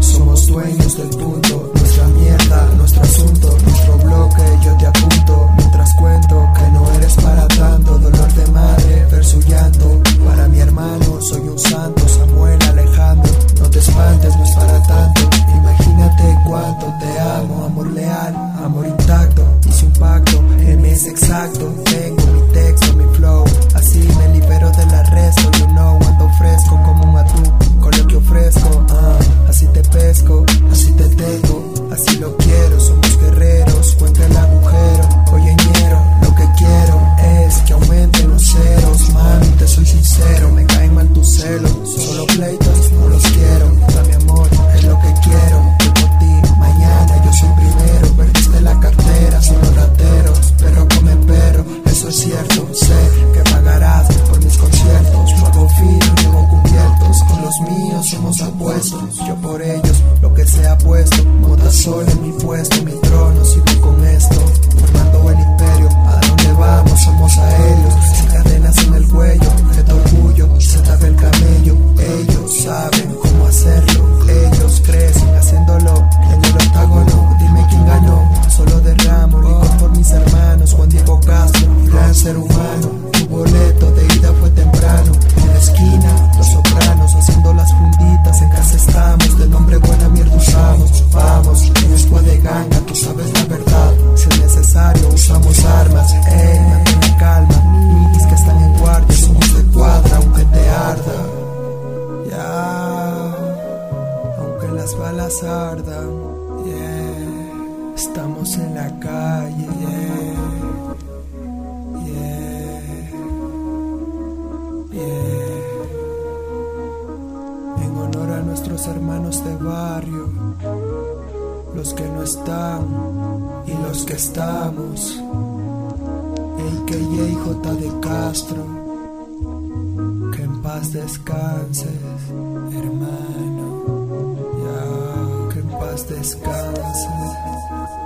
somos dueños del punto, nuestra mierda, nuestro asunto, nuestro bloque, yo te apunto. así te tengo, así lo quiero, somos guerreros, cuéntala los míos somos apuestos, Yo por ellos, lo que sea puesto, moda solo en mi puesto, mi llamas ardan. Yeah. Estamos en la calle. En honor a nuestros hermanos de barrio, los que no están y los que estamos. El que AKJ J de Castro, que en paz descanses, hermano paz descanse.